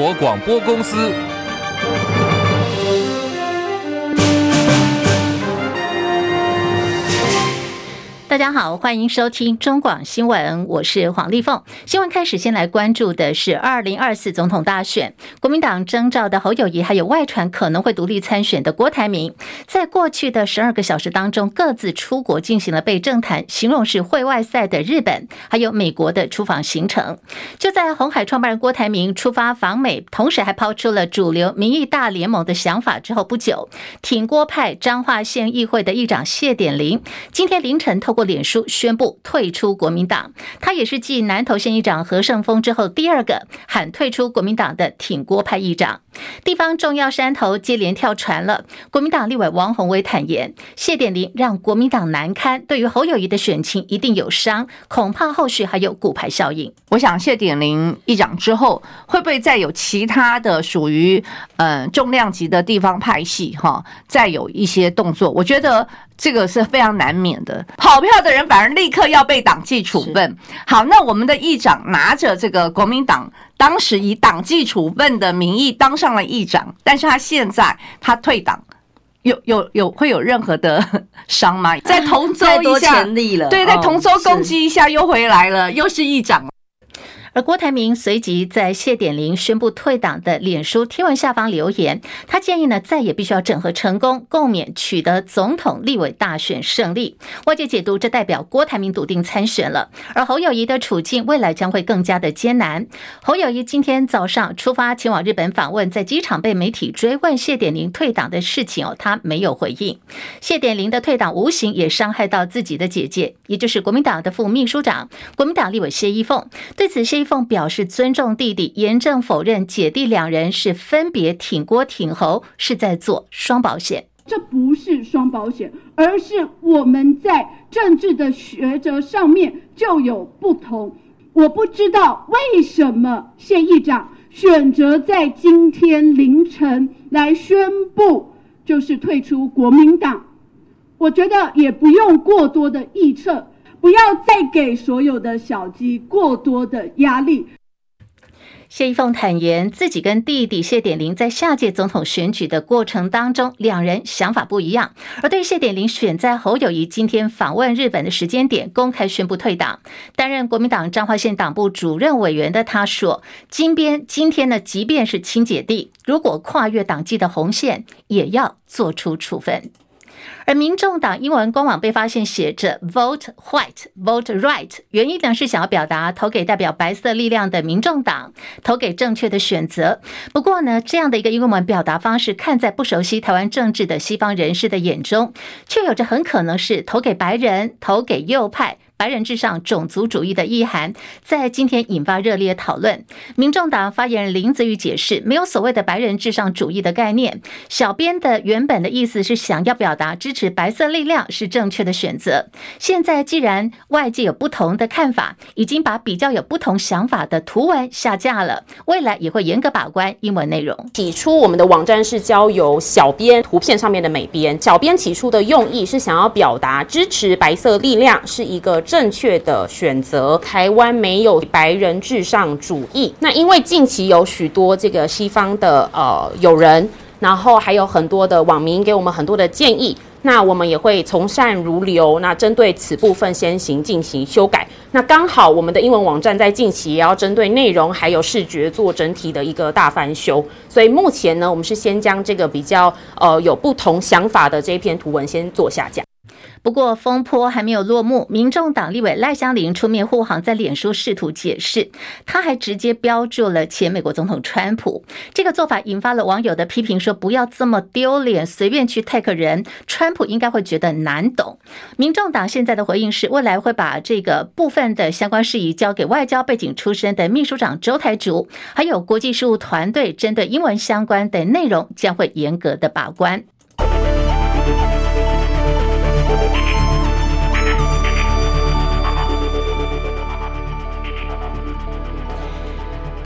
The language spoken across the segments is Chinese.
国广播公司。大家好，欢迎收听中广新闻，我是黄丽凤。新闻开始，先来关注的是二零二四总统大选，国民党征召的侯友谊，还有外传可能会独立参选的郭台铭，在过去的十二个小时当中，各自出国进行了被政坛形容是会外赛的日本，还有美国的出访行程。就在红海创办人郭台铭出发访美，同时还抛出了主流民意大联盟的想法之后不久，挺郭派彰化县议会的议长谢典林，今天凌晨透过脸书宣布退出国民党，他也是继南投县议长何胜峰之后第二个喊退出国民党的挺郭派议长。地方重要山头接连跳船了。国民党立委王宏威坦言，谢典林让国民党难堪，对于侯友谊的选情一定有伤，恐怕后续还有骨牌效应。我想谢典林议长之后，会不会再有其他的属于嗯、呃、重量级的地方派系哈，再有一些动作？我觉得。这个是非常难免的，跑票的人反而立刻要被党纪处分。好，那我们的议长拿着这个国民党当时以党纪处分的名义当上了议长，但是他现在他退党，有有有会有任何的伤吗？在同舟一下，对，在同舟攻击一下又回来了，又是议长。而郭台铭随即在谢典林宣布退党的脸书贴文下方留言，他建议呢再也必须要整合成功，共勉取得总统、立委大选胜利。外界解读这代表郭台铭笃定参选了，而侯友宜的处境未来将会更加的艰难。侯友宜今天早上出发前往日本访问，在机场被媒体追问谢典玲退党的事情哦，他没有回应。谢典林的退党无形也伤害到自己的姐姐，也就是国民党的副秘书长、国民党立委谢依凤。对此，谢。凤表示尊重弟弟，严正否认姐弟两人是分别挺郭挺侯，是在做双保险。这不是双保险，而是我们在政治的抉择上面就有不同。我不知道为什么谢议长选择在今天凌晨来宣布，就是退出国民党。我觉得也不用过多的臆测。不要再给所有的小鸡过多的压力。谢依凤坦言，自己跟弟弟谢典林在下届总统选举的过程当中，两人想法不一样。而对谢典林选在侯友谊今天访问日本的时间点，公开宣布退党，担任国民党彰化县党部主任委员的他说：“金边今天呢，即便是亲姐弟，如果跨越党纪的红线，也要做出处分。”而民众党英文官网被发现写着 “vote white, vote right”，原意呢是想要表达投给代表白色力量的民众党，投给正确的选择。不过呢，这样的一个英文表达方式，看在不熟悉台湾政治的西方人士的眼中，却有着很可能是投给白人、投给右派。白人至上、种族主义的意涵，在今天引发热烈讨论。民众党发言人林子瑜解释，没有所谓的白人至上主义的概念。小编的原本的意思是想要表达支持白色力量是正确的选择。现在既然外界有不同的看法，已经把比较有不同想法的图文下架了，未来也会严格把关英文内容。起初我们的网站是交由小编图片上面的美编，小编起初的用意是想要表达支持白色力量是一个。正确的选择，台湾没有白人至上主义。那因为近期有许多这个西方的呃友人，然后还有很多的网民给我们很多的建议，那我们也会从善如流。那针对此部分先行进行修改。那刚好我们的英文网站在近期也要针对内容还有视觉做整体的一个大翻修，所以目前呢，我们是先将这个比较呃有不同想法的这一篇图文先做下架。不过风波还没有落幕，民众党立委赖香伶出面护航，在脸书试图解释，他还直接标注了前美国总统川普。这个做法引发了网友的批评，说不要这么丢脸，随便去 tag 人，川普应该会觉得难懂。民众党现在的回应是，未来会把这个部分的相关事宜交给外交背景出身的秘书长周台竹，还有国际事务团队，针对英文相关的内容将会严格的把关。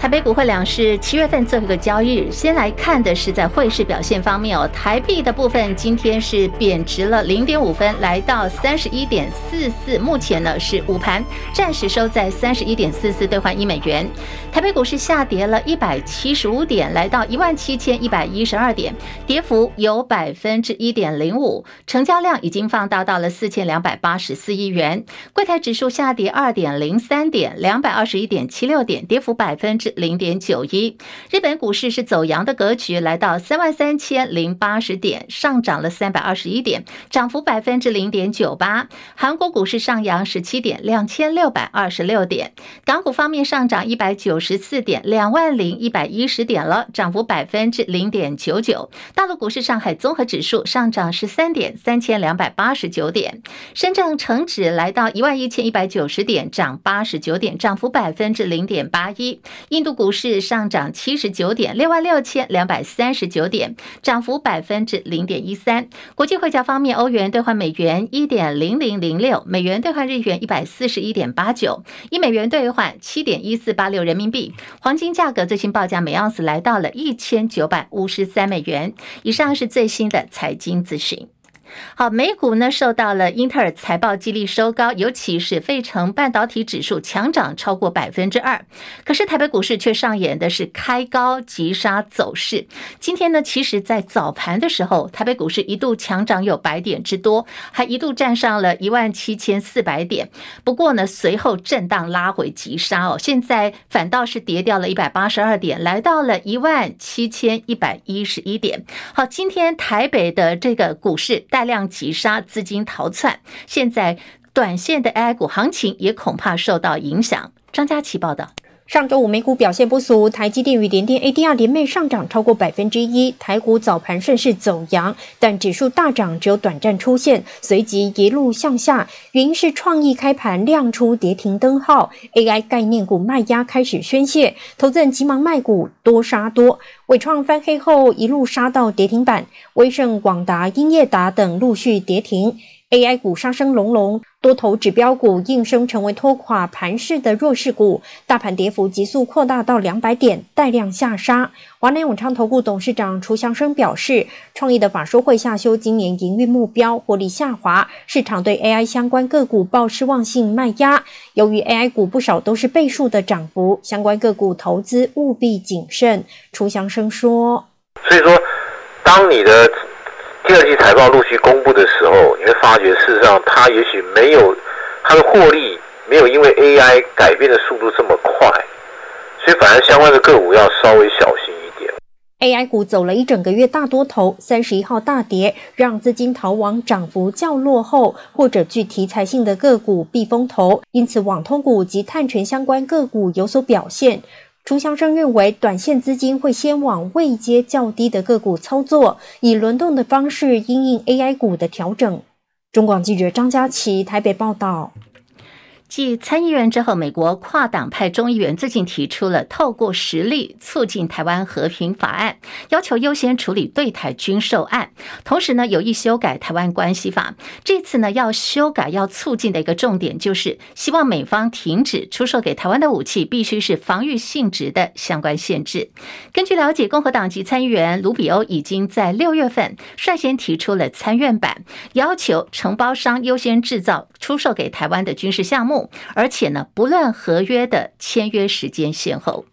台北股汇两市七月份最后一个交易日，先来看的是在汇市表现方面哦。台币的部分今天是贬值了零点五分，来到三十一点四四，目前呢是午盘暂时收在三十一点四四兑换一美元。台北股市下跌了一百七十五点，来到一万七千一百一十二点，跌幅有百分之一点零五，成交量已经放大到了四千两百八十四亿元。柜台指数下跌二点零三点，两百二十一点七六点，跌幅百分之。零点九一，日本股市是走阳的格局，来到三万三千零八十点，上涨了三百二十一点，涨幅百分之零点九八。韩国股市上扬十七点，两千六百二十六点。港股方面上涨一百九十四点，两万零一百一十点了，涨幅百分之零点九九。大陆股市上海综合指数上涨十三点，三千两百八十九点。深圳成指来到一万一千一百九十点，涨八十九点，涨幅百分之零点八一。印度股市上涨七十九点，六万六千两百三十九点，涨幅百分之零点一三。国际汇价方面，欧元兑换美元一点零零零六，美元兑换日元一百四十一点八九，一美元兑换七点一四八六人民币。黄金价格最新报价每盎司来到了一千九百五十三美元。以上是最新的财经资讯。好，美股呢受到了英特尔财报激励收高，尤其是费城半导体指数强涨超过百分之二。可是台北股市却上演的是开高急杀走势。今天呢，其实在早盘的时候，台北股市一度强涨有百点之多，还一度站上了一万七千四百点。不过呢，随后震荡拉回急杀哦，现在反倒是跌掉了一百八十二点，来到了一万七千一百一十一点。好，今天台北的这个股市带量急杀，资金逃窜，现在短线的 AI 股行情也恐怕受到影响。张佳琪报道。上周五美股表现不俗，台积电与联电 ADR 连袂上涨超过百分之一，台股早盘顺势走扬，但指数大涨只有短暂出现，随即一路向下。原因是创意开盘亮出跌停灯号，AI 概念股卖压开始宣泄，投资人急忙卖股，多杀多。纬创翻黑后一路杀到跌停板，威盛、广达、英业达等陆续跌停。AI 股杀声隆隆，多头指标股应声成为拖垮盘势的弱势股，大盘跌幅急速扩大到两百点，带量下杀。华南永昌投顾董事长楚祥生表示，创意的法说会下修今年营运目标，获利下滑，市场对 AI 相关个股报失望性卖压。由于 AI 股不少都是倍数的涨幅，相关个股投资务必谨慎。楚祥生说：“所以说，当你的。”第二季财报陆续公布的时候，你会发觉，事实上它也许没有它的获利没有因为 AI 改变的速度这么快，所以反而相关的个股要稍微小心一点。AI 股走了一整个月大多头，三十一号大跌，让资金逃往涨幅较落后或者具题材性的个股避风头，因此网通股及碳权相关个股有所表现。朱祥生认为，短线资金会先往位阶较低的个股操作，以轮动的方式因应 AI 股的调整。中广记者张佳琪台北报道。继参议院之后，美国跨党派众议员最近提出了透过实力促进台湾和平法案，要求优先处理对台军售案，同时呢有意修改台湾关系法。这次呢要修改要促进的一个重点，就是希望美方停止出售给台湾的武器必须是防御性质的相关限制。根据了解，共和党籍参议员卢比欧已经在六月份率先提出了参院版，要求承包商优先制造出售给台湾的军事项目。而且呢，不论合约的签约时间先后。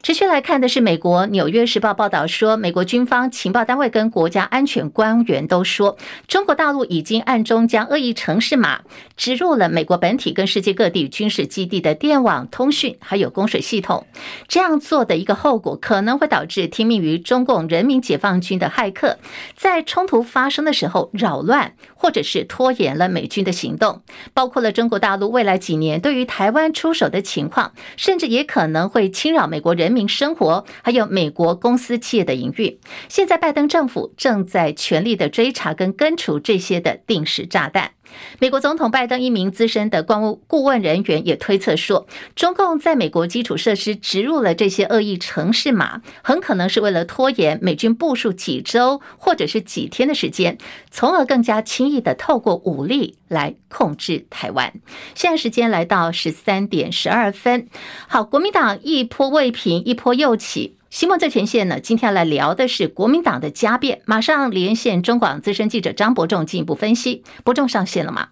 持续来看的是，美国《纽约时报》报道说，美国军方情报单位跟国家安全官员都说，中国大陆已经暗中将恶意城市码植入了美国本体跟世界各地军事基地的电网通讯，还有供水系统。这样做的一个后果，可能会导致听命于中共人民解放军的骇客，在冲突发生的时候扰乱或者是拖延了美军的行动。包括了中国大陆未来几年对于台湾出手的情况，甚至也可能会侵扰美国人。人民生活，还有美国公司企业的营运。现在拜登政府正在全力的追查跟根除这些的定时炸弹。美国总统拜登一名资深的官务顾问人员也推测说，中共在美国基础设施植入了这些恶意程式码，很可能是为了拖延美军部署几周或者是几天的时间，从而更加轻易的透过武力来控制台湾。现在时间来到十三点十二分，好，国民党一波未平，一波又起。新闻最前线呢，今天要来聊的是国民党的家变。马上连线中广资深记者张伯仲进一步分析。伯仲上线了吗？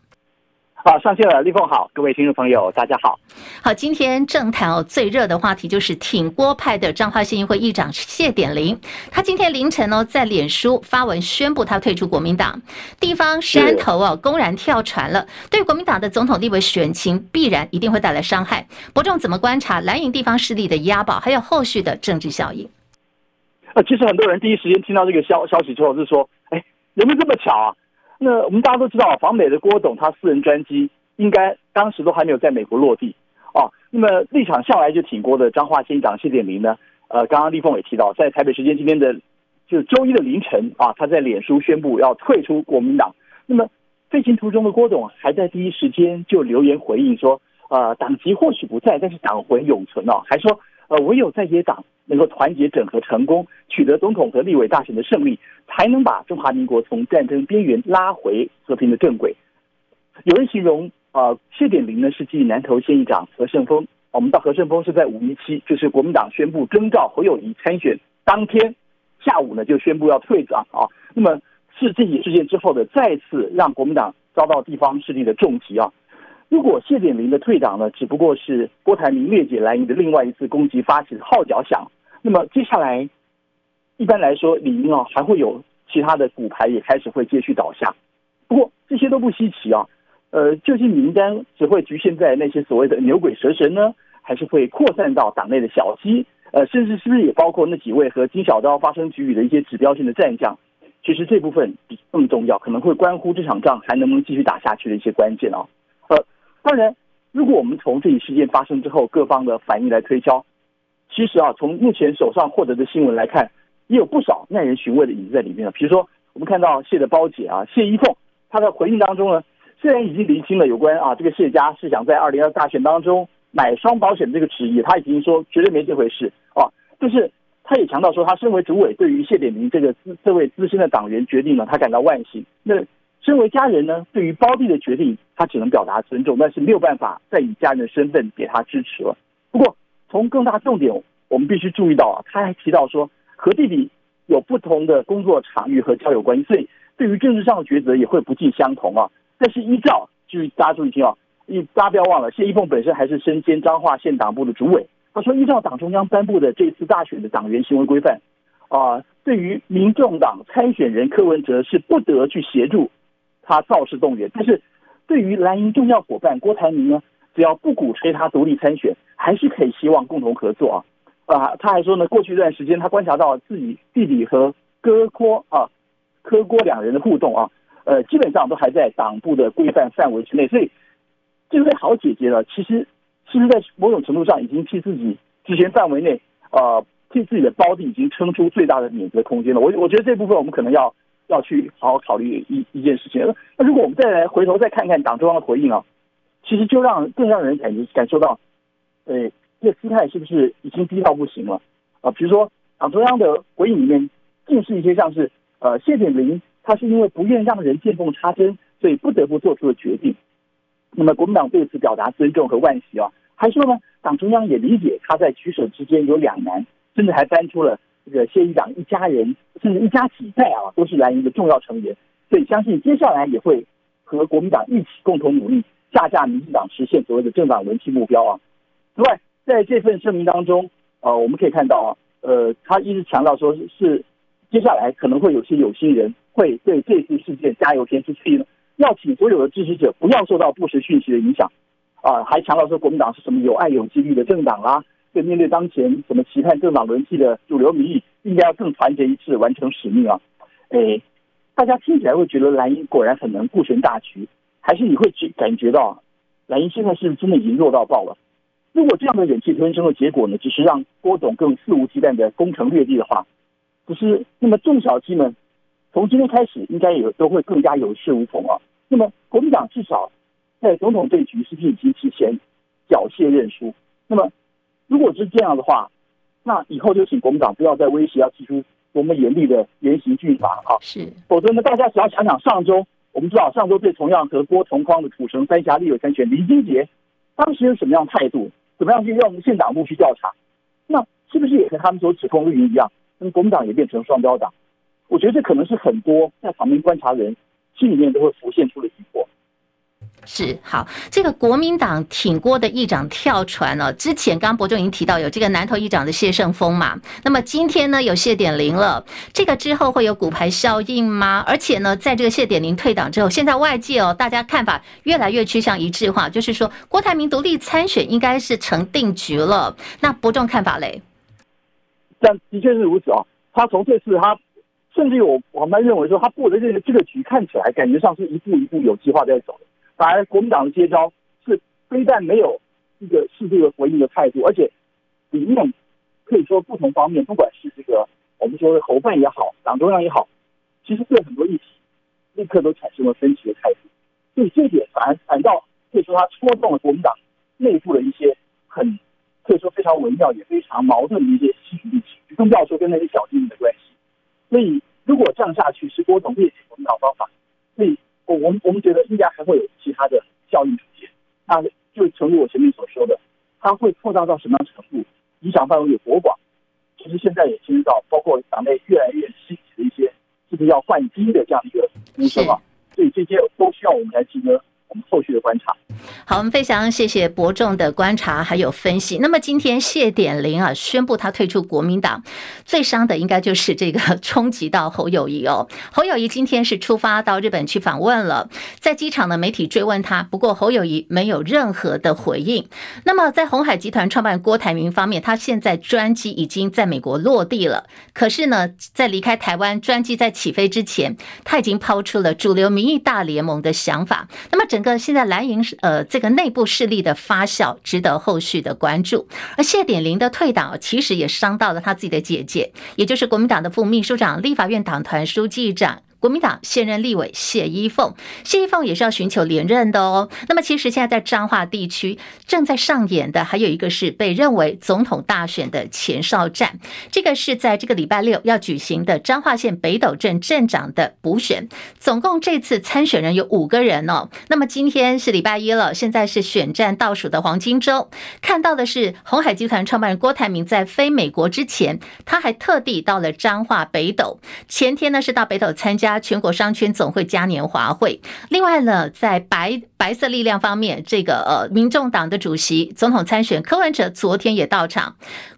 好，上线了。立凤好，各位听众朋友，大家好。好，今天政坛哦最热的话题就是挺郭派的彰化县议会议长谢点玲。他今天凌晨哦在脸书发文宣布他退出国民党。地方山头哦公然跳船了，对国民党的总统立委选情必然一定会带来伤害。伯仲怎么观察蓝营地方势力的押宝，还有后续的政治效应？呃，其实很多人第一时间听到这个消消息之后，就是说，哎，有没有这么巧啊？那我们大家都知道，访美的郭董他私人专机应该当时都还没有在美国落地啊。那么立场向来就挺郭的彰化县长谢点玲呢，呃，刚刚立凤也提到，在台北时间今天的就是周一的凌晨啊，他在脸书宣布要退出国民党。那么飞行途中的郭董还在第一时间就留言回应说，呃，党籍或许不在，但是党魂永存哦，还说。呃，唯有在野党能够团结整合成功，取得总统和立委大选的胜利，才能把中华民国从战争边缘拉回和平的正轨。有人形容啊、呃，谢点林呢是继南投县议长何胜峰，我们到何胜峰是在五一七，就是国民党宣布征召侯友宜参选当天下午呢，就宣布要退党啊。那么是这起事件之后的再次让国民党遭到地方势力的重击啊。如果谢点玲的退党呢，只不过是郭台铭列解蓝营的另外一次攻击发起的号角响，那么接下来一般来说，理应啊还会有其他的骨牌也开始会继续倒下。不过这些都不稀奇啊。呃，究竟名单只会局限在那些所谓的牛鬼蛇神呢，还是会扩散到党内的小鸡？呃，甚至是不是也包括那几位和金小刀发生局域的一些指标性的战将？其实这部分比更重要，可能会关乎这场仗还能不能继续打下去的一些关键啊。当然，如果我们从这一事件发生之后各方的反应来推敲，其实啊，从目前手上获得的新闻来看，也有不少耐人寻味的影子在里面了。比如说，我们看到谢的胞姐啊，谢依凤，她的回应当中呢，虽然已经厘清了有关啊这个谢家是想在二零二大选当中买双保险这个旨意，她已经说绝对没这回事啊。就是她也强调说，她身为主委，对于谢点明这个资这位资深的党员决定呢，她感到万幸。那身为家人呢，对于胞弟的决定，他只能表达尊重，但是没有办法再以家人的身份给他支持了。不过，从更大重点，我们必须注意到啊，他还提到说，和弟弟有不同的工作场域和交友关系，所以对于政治上的抉择也会不尽相同啊。但是依照，就是大家注意听啊，你大家不要忘了，谢依凤本身还是身兼彰化县党部的主委。他说，依照党中央颁布的这次大选的党员行为规范啊，对于民众党参选人柯文哲是不得去协助。他造势动员，但是对于蓝营重要伙伴郭台铭呢，只要不鼓吹他独立参选，还是可以希望共同合作啊。啊，他还说呢，过去一段时间他观察到自己弟弟和柯郭啊，柯郭两人的互动啊，呃，基本上都还在党部的规范范围之内，所以这位好姐姐呢，其实其实在某种程度上已经替自己职权范围内啊，替自己的胞弟已经撑出最大的免责空间了。我我觉得这部分我们可能要。要去好好考虑一一件事情。那如果我们再来回头再看看党中央的回应啊，其实就让更让人感觉感受到，呃，这个姿态是不是已经低到不行了啊？比如说党中央的回应里面，尽是一些像是呃谢点林，他是因为不愿让人见缝插针，所以不得不做出的决定。那么国民党对此表达尊重和惋惜啊，还说呢，党中央也理解他在取舍之间有两难，甚至还搬出了。这个谢议长一家人，甚至一家几代啊，都是蓝营的重要成员，所以相信接下来也会和国民党一起共同努力，下架民进党，实现所谓的政党轮替目标啊。此外，在这份声明当中，呃，我们可以看到啊，呃，他一直强调说是接下来可能会有些有心人会对这次事件加油添醋，所以呢，要请所有的支持者不要受到不实讯息的影响啊，还强调说国民党是什么有爱有纪律的政党啊。面对当前怎么期盼政党轮替的主流民意，应该要更团结一致完成使命啊！哎，大家听起来会觉得蓝营果然很能顾全大局，还是你会觉感觉到蓝营现在是真的已经弱到爆了？如果这样的忍气吞声的结果呢，只是让郭董更肆无忌惮的攻城略地的话，不是？那么中小鸡们从今天开始应该也都会更加有恃无恐啊！那么国民党至少在总统这一局是不是已经提前缴械认输？那么如果是这样的话，那以后就请国民党不要再威胁要提出多么严厉的严刑峻法哈。是，否则呢，大家只要想想上周，我们知道上周对同样和郭同框的土城三峡立委参选林金杰，当时有什么样态度？怎么样去用县党部去调查？那是不是也和他们所指控绿营一样？那么国民党也变成双标党？我觉得这可能是很多在旁边观察人心里面都会浮现出的疑惑。是好，这个国民党挺郭的议长跳船了。之前刚刚伯仲已经提到有这个南投议长的谢胜峰嘛，那么今天呢有谢点玲了，这个之后会有骨牌效应吗？而且呢，在这个谢点玲退党之后，现在外界哦大家看法越来越趋向一致化，就是说郭台铭独立参选应该是成定局了。那伯仲看法嘞？但的确是如此啊，他从这次他甚至我我们认为说他布的这个这个局看起来感觉上是一步一步有计划在走的。反而国民党的接招是非但没有一个适度的回应的态度，而且里面可以说不同方面，不管是这个我们说的侯办也好，党中央也好，其实对很多议题立刻都产生了分歧的态度。所以这点反而反倒可以说他戳中了国民党内部的一些很可以说非常微妙也非常矛盾的一些心理，更不要说跟那些小精灵的关系。所以如果这样下去，是郭董灭解国民党方法，所以。我我们我们觉得应该还会有其他的效应出现，那就诚如我前面所说的，它会扩大到什么样程度，影响范围有多广？其实现在也听到，包括党内越来越兴起的一些，是不是要换机的这样的一个呼声啊？所以这些都需要我们来记得。我们后续的观察。好，我们非常谢谢伯仲的观察还有分析。那么今天谢点玲啊宣布他退出国民党，最伤的应该就是这个冲击到侯友谊哦。侯友谊今天是出发到日本去访问了，在机场的媒体追问他，不过侯友谊没有任何的回应。那么在鸿海集团创办郭台铭方面，他现在专机已经在美国落地了，可是呢，在离开台湾专机在起飞之前，他已经抛出了主流民意大联盟的想法。那么整个现在蓝营呃这个内部势力的发酵，值得后续的关注。而谢点玲的退党，其实也伤到了他自己的姐姐，也就是国民党的副秘书长、立法院党团书记长。国民党现任立委谢依凤，谢依凤也是要寻求连任的哦。那么，其实现在在彰化地区正在上演的，还有一个是被认为总统大选的前哨战。这个是在这个礼拜六要举行的彰化县北斗镇镇长的补选。总共这次参选人有五个人哦。那么今天是礼拜一了，现在是选战倒数的黄金周。看到的是鸿海集团创办人郭台铭在飞美国之前，他还特地到了彰化北斗。前天呢是到北斗参加。加全国商圈总会嘉年华会。另外呢，在白白色力量方面，这个呃，民众党的主席、总统参选柯文哲昨天也到场。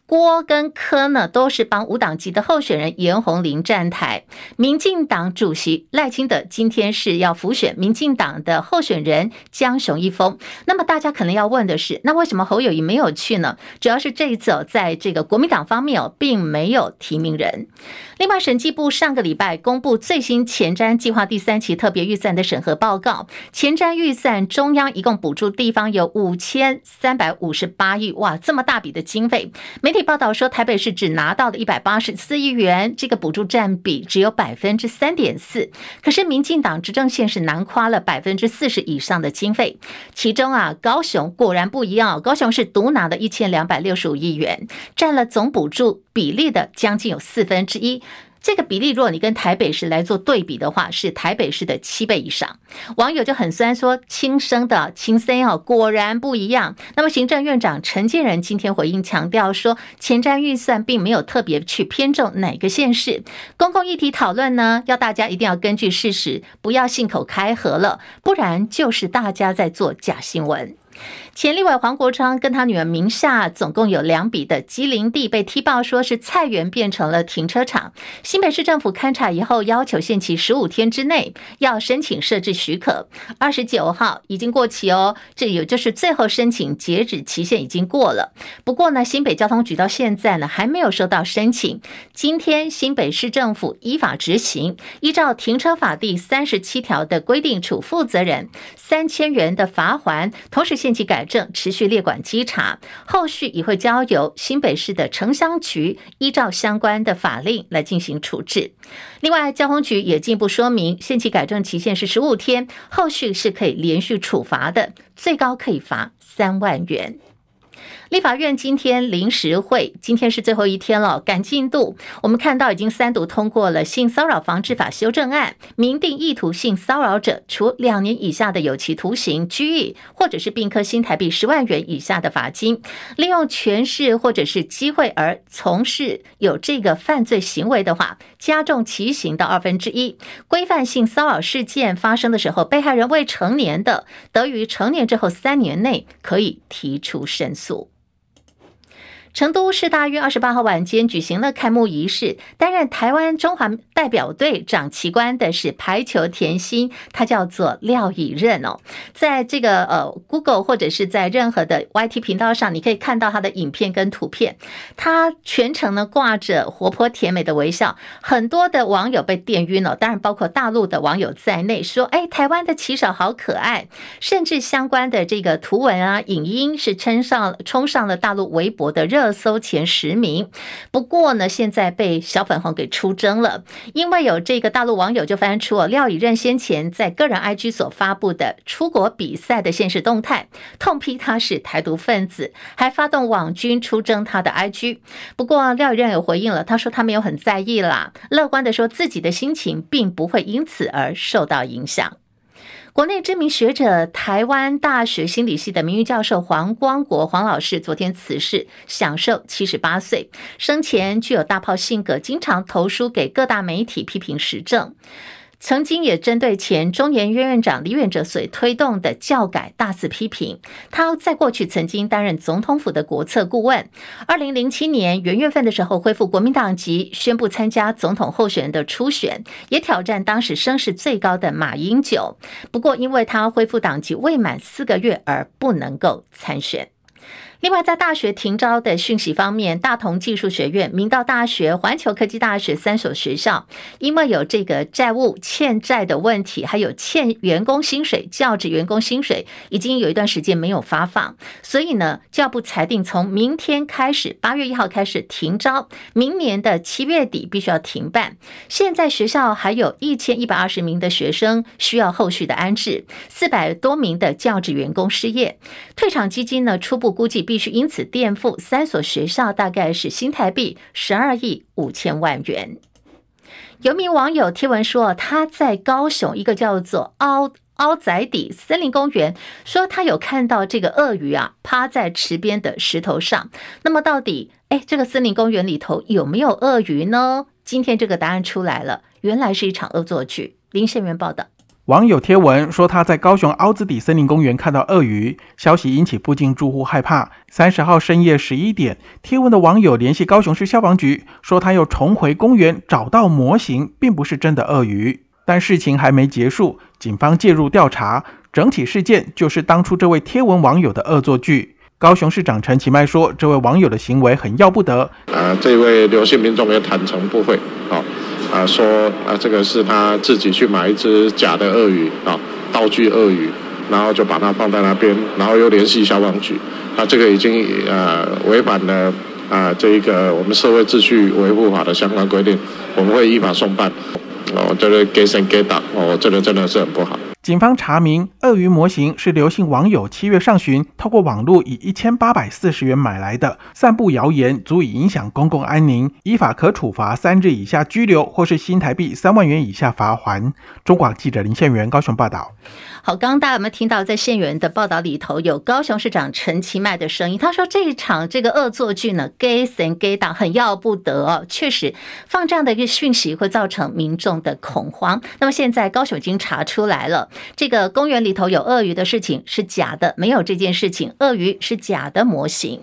郭跟柯呢，都是帮无党籍的候选人颜鸿龄站台。民进党主席赖清德今天是要辅选民进党的候选人江雄一峰。那么大家可能要问的是，那为什么侯友谊没有去呢？主要是这一次哦，在这个国民党方面哦，并没有提名人。另外，审计部上个礼拜公布最新前瞻计划第三期特别预算的审核报告，前瞻预算中央一共补助地方有五千三百五十八亿，哇，这么大笔的经费，媒体。报道说，台北市只拿到了一百八十四亿元，这个补助占比只有百分之三点四。可是，民进党执政县是囊括了百分之四十以上的经费。其中啊，高雄果然不一样，高雄是独拿的一千两百六十五亿元，占了总补助比例的将近有四分之一。这个比例，如果你跟台北市来做对比的话，是台北市的七倍以上。网友就很酸说：“亲生的亲生哦，果然不一样。”那么，行政院长陈建仁今天回应强调说，前瞻预算并没有特别去偏重哪个县市。公共议题讨论呢，要大家一定要根据事实，不要信口开河了，不然就是大家在做假新闻。前立委黄国昌跟他女儿名下总共有两笔的机灵地被踢爆，说是菜园变成了停车场。新北市政府勘查以后，要求限期十五天之内要申请设置许可。二十九号已经过期哦，这也就是最后申请截止期限已经过了。不过呢，新北交通局到现在呢还没有收到申请。今天新北市政府依法执行，依照停车法第三十七条的规定，处负责人三千元的罚锾，同时限期改正，持续列管稽查，后续也会交由新北市的城乡局依照相关的法令来进行处置。另外，交通局也进一步说明，限期改正期限是十五天，后续是可以连续处罚的，最高可以罚三万元。立法院今天临时会，今天是最后一天了，赶进度。我们看到已经三读通过了性骚扰防治法修正案，明定意图性骚扰者处两年以下的有期徒刑、拘役，或者是并科新台币十万元以下的罚金。利用权势或者是机会而从事有这个犯罪行为的话，加重其刑到二分之一。规范性骚扰事件发生的时候，被害人未成年的，得于成年之后三年内可以提出申诉。成都市大约二十八号晚间举行了开幕仪式，担任台湾中华代表队长旗官的是排球甜心，他叫做廖以任哦。在这个呃 Google 或者是在任何的 YT 频道上，你可以看到他的影片跟图片。他全程呢挂着活泼甜美的微笑，很多的网友被电晕了，当然包括大陆的网友在内，说：“哎，台湾的旗手好可爱。”甚至相关的这个图文啊、影音是称上冲上了大陆微博的热。热搜前十名，不过呢，现在被小粉红给出征了，因为有这个大陆网友就翻出了廖以任先前在个人 IG 所发布的出国比赛的现实动态，痛批他是台独分子，还发动网军出征他的 IG。不过廖以任有回应了，他说他没有很在意啦，乐观的说自己的心情并不会因此而受到影响。国内知名学者、台湾大学心理系的名誉教授黄光国黄老师昨天辞世，享受七十八岁。生前具有大炮性格，经常投书给各大媒体批评时政。曾经也针对前中研院院长李远哲所推动的教改大肆批评。他在过去曾经担任总统府的国策顾问。二零零七年元月份的时候，恢复国民党籍，宣布参加总统候选人的初选，也挑战当时声势最高的马英九。不过，因为他恢复党籍未满四个月，而不能够参选。另外，在大学停招的讯息方面，大同技术学院、明道大学、环球科技大学三所学校，因为有这个债务欠债的问题，还有欠员工薪水、教职员工薪水，已经有一段时间没有发放，所以呢，教部裁定从明天开始，八月一号开始停招，明年的七月底必须要停办。现在学校还有一千一百二十名的学生需要后续的安置，四百多名的教职员工失业，退场基金呢，初步估计。必须因此垫付三所学校，大概是新台币十二亿五千万元。有名网友贴文说，他在高雄一个叫做凹凹仔底森林公园，说他有看到这个鳄鱼啊趴在池边的石头上。那么到底，哎，这个森林公园里头有没有鳄鱼呢？今天这个答案出来了，原来是一场恶作剧。林宪元报道。网友贴文说他在高雄凹子底森林公园看到鳄鱼，消息引起附近住户害怕。三十号深夜十一点，贴文的网友联系高雄市消防局，说他又重回公园找到模型，并不是真的鳄鱼。但事情还没结束，警方介入调查，整体事件就是当初这位贴文网友的恶作剧。高雄市长陈其迈说，这位网友的行为很要不得。啊，这位刘姓民众也坦诚不讳，好。啊，说啊，这个是他自己去买一只假的鳄鱼啊，道具鳄鱼，然后就把它放在那边，然后又联系消防局，他，这个已经呃违反了啊这一个我们社会秩序维护法的相关规定，我们会依法送办。哦，这个给神给党，哦，这个真的是很不好。警方查明，鳄鱼模型是刘姓网友七月上旬透过网络以一千八百四十元买来的，散布谣言足以影响公共安宁，依法可处罚三日以下拘留或是新台币三万元以下罚锾。中广记者林宪元高雄报道。好，刚刚大家有没有听到，在宪元的报道里头有高雄市长陈其迈的声音？他说这一场这个恶作剧呢，gay 神 gay 党很要不得哦，确实放这样的一个讯息会造成民众的恐慌。那么现在高雄已经查出来了。这个公园里头有鳄鱼的事情是假的，没有这件事情，鳄鱼是假的模型。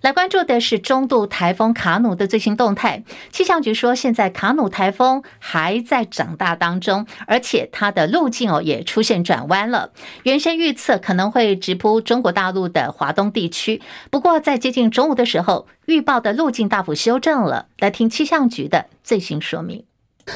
来关注的是中度台风卡努的最新动态。气象局说，现在卡努台风还在长大当中，而且它的路径哦也出现转弯了。原先预测可能会直扑中国大陆的华东地区，不过在接近中午的时候，预报的路径大幅修正了。来听气象局的最新说明。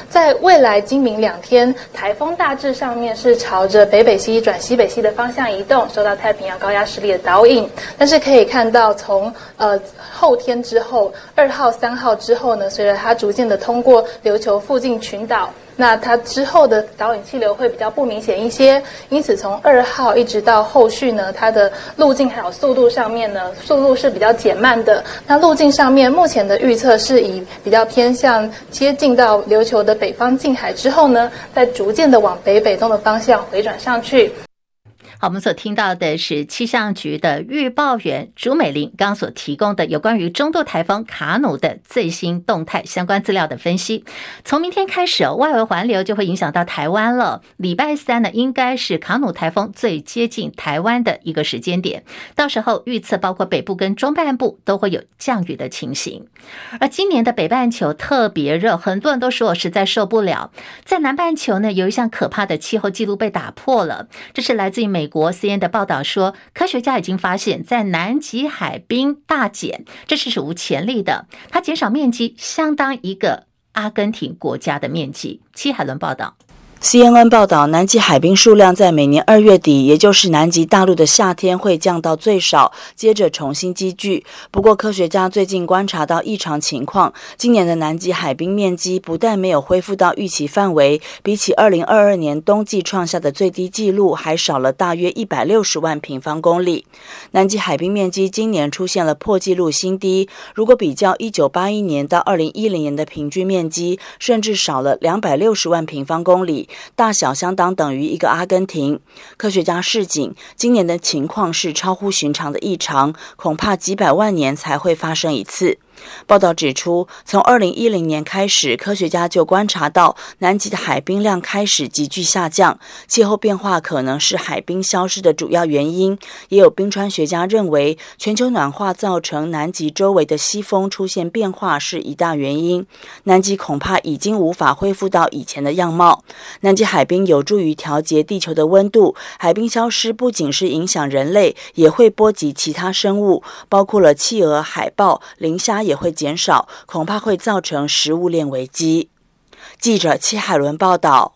在未来今明两天，台风大致上面是朝着北北西转西北西的方向移动，受到太平洋高压势力的导引。但是可以看到从，从呃后天之后，二号、三号之后呢，随着它逐渐的通过琉球附近群岛。那它之后的导引气流会比较不明显一些，因此从二号一直到后续呢，它的路径还有速度上面呢，速度是比较减慢的。那路径上面目前的预测是以比较偏向接近到琉球的北方近海之后呢，再逐渐的往北北东的方向回转上去。好，我们所听到的是气象局的预报员朱美玲刚刚所提供的有关于中度台风卡努的最新动态相关资料的分析。从明天开始，外围环流就会影响到台湾了。礼拜三呢，应该是卡努台风最接近台湾的一个时间点，到时候预测包括北部跟中半部都会有降雨的情形。而今年的北半球特别热，很多人都说我实在受不了。在南半球呢，有一项可怕的气候记录被打破了，这是来自于美。国 C N 的报道说，科学家已经发现，在南极海冰大减，这是史无前例的。它减少面积相当一个阿根廷国家的面积。七海伦报道。CNN 报道，南极海冰数量在每年二月底，也就是南极大陆的夏天，会降到最少，接着重新积聚。不过，科学家最近观察到异常情况，今年的南极海冰面积不但没有恢复到预期范围，比起二零二二年冬季创下的最低纪录，还少了大约一百六十万平方公里。南极海冰面积今年出现了破纪录新低，如果比较一九八一年到二零一零年的平均面积，甚至少了两百六十万平方公里。大小相当等于一个阿根廷。科学家示警，今年的情况是超乎寻常的异常，恐怕几百万年才会发生一次。报道指出，从二零一零年开始，科学家就观察到南极的海冰量开始急剧下降，气候变化可能是海冰消失的主要原因。也有冰川学家认为，全球暖化造成南极周围的西风出现变化是一大原因。南极恐怕已经无法恢复到以前的样貌。南极海冰有助于调节地球的温度，海冰消失不仅是影响人类，也会波及其他生物，包括了企鹅、海豹、磷虾。也会减少，恐怕会造成食物链危机。记者戚海伦报道。